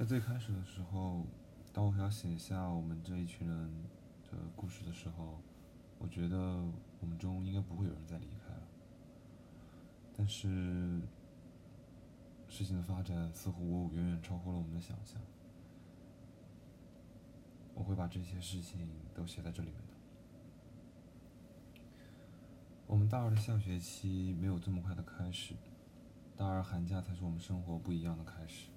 在最开始的时候，当我要写下我们这一群人的故事的时候，我觉得我们中应该不会有人再离开了。但是，事情的发展似乎远远超乎了我们的想象。我会把这些事情都写在这里面的。我们大二的下学期没有这么快的开始，大二寒假才是我们生活不一样的开始。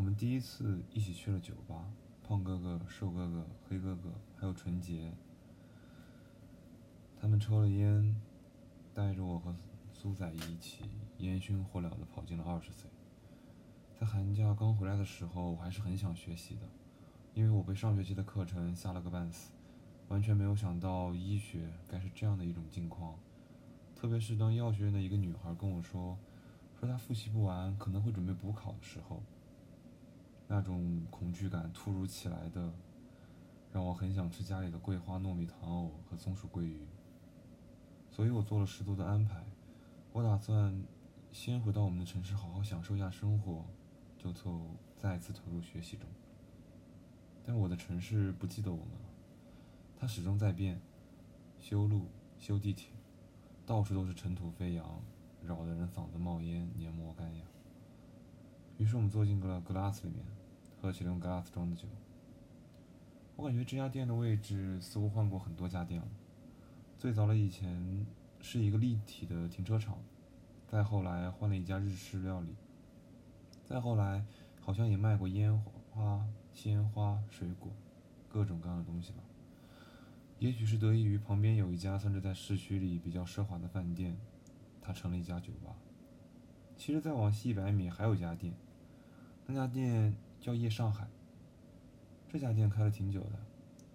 我们第一次一起去了酒吧，胖哥哥、瘦哥哥、黑哥哥，还有纯洁。他们抽了烟，带着我和苏仔一起烟熏火燎的跑进了二十岁。在寒假刚回来的时候，我还是很想学习的，因为我被上学期的课程吓了个半死。完全没有想到医学该是这样的一种境况，特别是当药学院的一个女孩跟我说，说她复习不完，可能会准备补考的时候，那种恐惧感突如其来的，让我很想吃家里的桂花糯米糖藕和松鼠桂鱼。所以我做了十足的安排，我打算先回到我们的城市，好好享受一下生活，就就再次投入学习中。但我的城市不记得我们了。它始终在变，修路、修地铁，到处都是尘土飞扬，扰得人嗓子冒烟、黏膜干痒。于是我们坐进了 glass 里面，喝起了用 glass 装的酒。我感觉这家店的位置似乎换过很多家店了。最早的以前是一个立体的停车场，再后来换了一家日式料理，再后来好像也卖过烟花、鲜花、水果，各种各样的东西吧。也许是得益于旁边有一家算是在市区里比较奢华的饭店，它成了一家酒吧。其实再往西一百米还有一家店，那家店叫夜上海。这家店开了挺久的，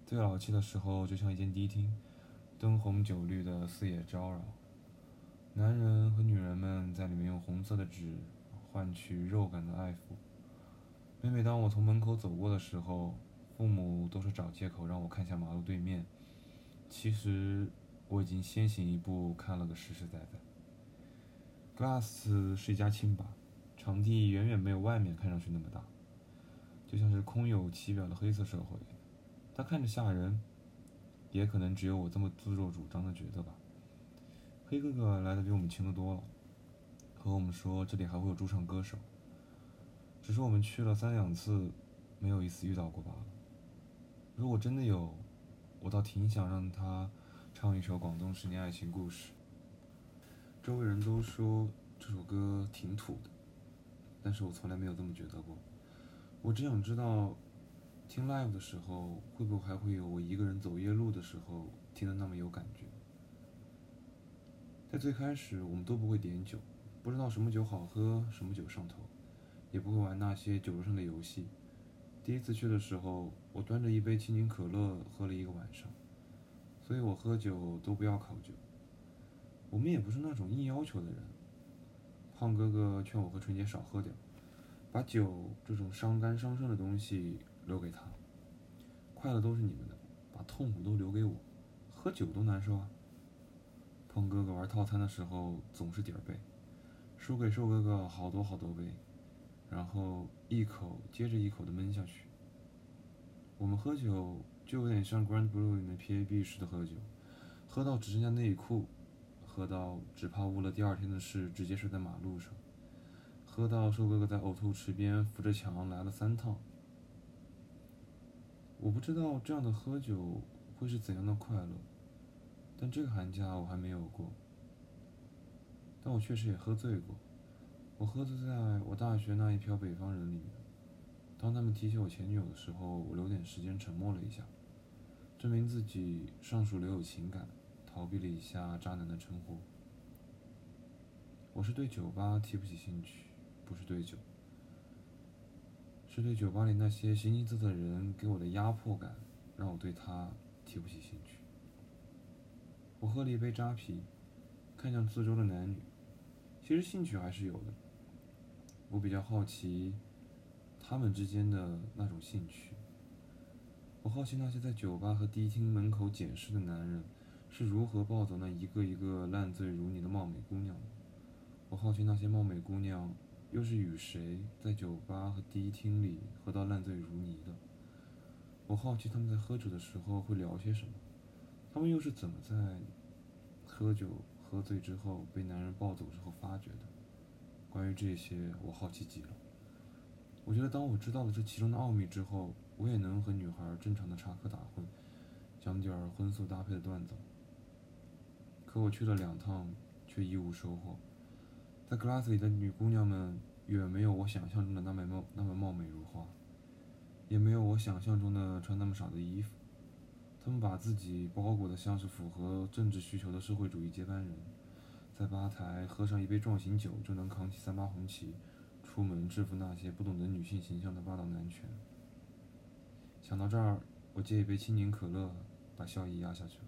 最老气的时候就像一间迪厅，灯红酒绿的四野招摇，男人和女人们在里面用红色的纸换取肉感的爱抚。每每当我从门口走过的时候，父母都是找借口让我看向马路对面。其实我已经先行一步看了个实实在在。Glass 是一家清吧，场地远远没有外面看上去那么大，就像是空有其表的黑色社会。它看着吓人，也可能只有我这么自作主张的觉得吧。黑哥哥来的比我们轻得多了，和我们说这里还会有驻唱歌手，只是我们去了三两次，没有一次遇到过罢了。如果真的有，我倒挺想让他唱一首广东十年爱情故事。周围人都说这首歌挺土的，但是我从来没有这么觉得过。我只想知道，听 live 的时候会不会还会有我一个人走夜路的时候听的那么有感觉。在最开始，我们都不会点酒，不知道什么酒好喝，什么酒上头，也不会玩那些酒桌上的游戏。第一次去的时候，我端着一杯青柠可乐喝了一个晚上，所以我喝酒都不要考究。我们也不是那种硬要求的人。胖哥哥劝我和春姐少喝点，把酒这种伤肝伤肾的东西留给他。快乐都是你们的，把痛苦都留给我。喝酒都难受啊！胖哥哥玩套餐的时候总是点儿背，输给瘦哥哥好多好多杯。然后一口接着一口的闷下去。我们喝酒就有点像 Grand Blue 里面 PAB 式的喝酒，喝到只剩下内裤，喝到只怕误了第二天的事，直接睡在马路上，喝到瘦哥哥在呕吐池边扶着墙来了三趟。我不知道这样的喝酒会是怎样的快乐，但这个寒假我还没有过，但我确实也喝醉过。我喝醉在我大学那一票北方人里面。当他们提起我前女友的时候，我留点时间沉默了一下，证明自己尚属留有情感，逃避了一下渣男的称呼。我是对酒吧提不起兴趣，不是对酒，是对酒吧里那些形形色色的人给我的压迫感，让我对他提不起兴趣。我喝了一杯扎啤，看向四周的男女，其实兴趣还是有的。我比较好奇，他们之间的那种兴趣。我好奇那些在酒吧和迪厅门口捡尸的男人，是如何抱走那一个一个烂醉如泥的貌美姑娘的。我好奇那些貌美姑娘又是与谁在酒吧和迪厅里喝到烂醉如泥的？我好奇他们在喝酒的时候会聊些什么，他们又是怎么在喝酒喝醉之后被男人抱走之后发觉的？关于这些，我好奇极了。我觉得当我知道了这其中的奥秘之后，我也能和女孩正常的插科打诨，讲点儿荤素搭配的段子。可我去了两趟，却一无收获。在 glass 里的女姑娘们远没有我想象中的那么貌那么貌美如花。也没有我想象中的穿那么少的衣服，她们把自己包裹得像是符合政治需求的社会主义接班人，在吧台喝上一杯壮行酒就能扛起三八红旗，出门制服那些不懂得女性形象的霸道男权。想到这儿，我接一杯青柠可乐，把笑意压下去了。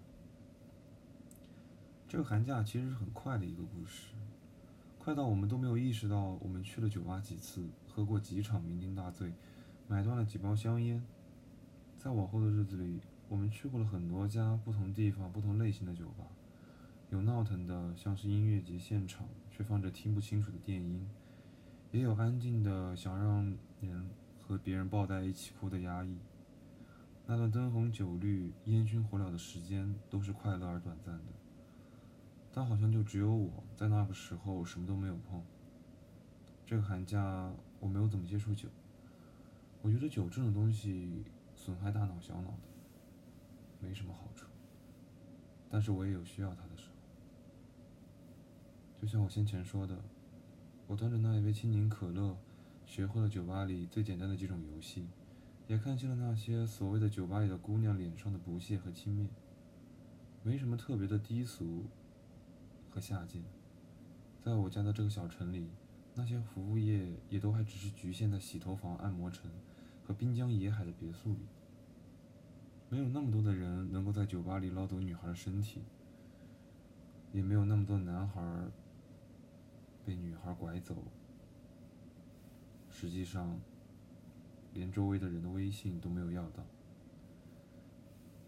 这个寒假其实是很快的一个故事，快到我们都没有意识到我们去了酒吧几次，喝过几场酩酊大醉。买断了几包香烟，在往后的日子里，我们去过了很多家不同地方、不同类型的酒吧，有闹腾的，像是音乐节现场，却放着听不清楚的电音；也有安静的，想让人和别人抱在一起哭的压抑。那段灯红酒绿、烟熏火燎的时间，都是快乐而短暂的。但好像就只有我在那个时候什么都没有碰。这个寒假，我没有怎么接触酒。我觉得酒这种东西损害大脑、小脑的，没什么好处。但是我也有需要它的时候。就像我先前说的，我端着那一杯青柠可乐，学会了酒吧里最简单的几种游戏，也看清了那些所谓的酒吧里的姑娘脸上的不屑和轻蔑。没什么特别的低俗和下贱。在我家的这个小城里。那些服务业也都还只是局限在洗头房、按摩城和滨江野海的别墅里，没有那么多的人能够在酒吧里捞走女孩的身体，也没有那么多男孩被女孩拐走，实际上连周围的人的微信都没有要到。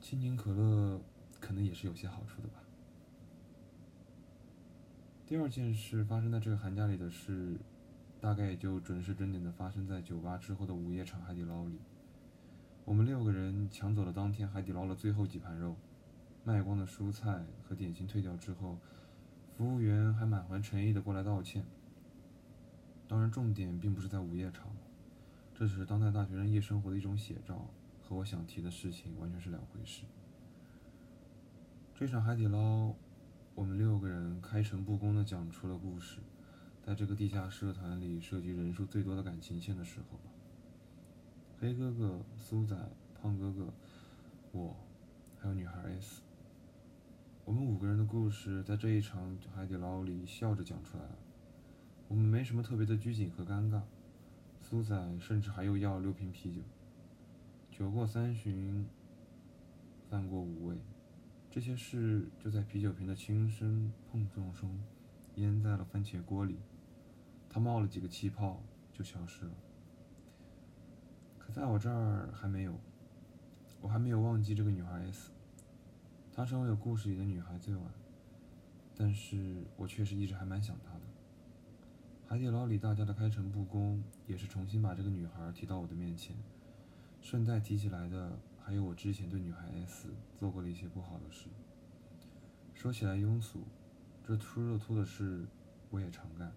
青柠可乐可能也是有些好处的吧。第二件事发生在这个寒假里的事，大概也就准时准点的发生在酒吧之后的午夜场海底捞里。我们六个人抢走了当天海底捞的最后几盘肉，卖光的蔬菜和点心退掉之后，服务员还满怀诚意的过来道歉。当然，重点并不是在午夜场，这只是当代大学生夜生活的一种写照，和我想提的事情完全是两回事。这场海底捞。我们六个人开诚布公地讲出了故事，在这个地下社团里涉及人数最多的感情线的时候。黑哥哥、苏仔、胖哥哥，我，还有女孩 S，我们五个人的故事在这一场海底捞里笑着讲出来了。我们没什么特别的拘谨和尴尬，苏仔甚至还又要六瓶啤酒。酒过三巡，饭过五味。这些事就在啤酒瓶的轻声碰撞中，淹在了番茄锅里。它冒了几个气泡，就消失了。可在我这儿还没有，我还没有忘记这个女孩 S。她成为了故事里的女孩最晚，但是我确实一直还蛮想她的。海底捞里大家的开诚布公，也是重新把这个女孩提到我的面前，顺带提起来的。还有我之前对女孩 S 做过了一些不好的事，说起来庸俗，这秃肉秃的事我也常干。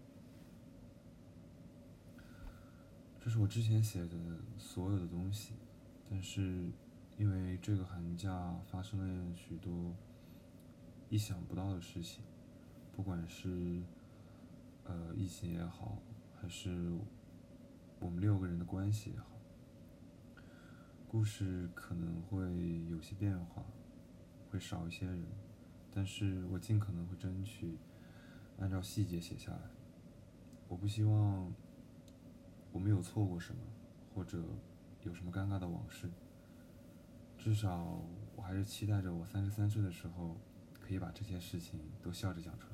这是我之前写的所有的东西，但是因为这个寒假发生了许多意想不到的事情，不管是呃疫情也好，还是我们六个人的关系也好。故事可能会有些变化，会少一些人，但是我尽可能会争取按照细节写下来。我不希望我没有错过什么，或者有什么尴尬的往事。至少我还是期待着我三十三岁的时候，可以把这些事情都笑着讲出来。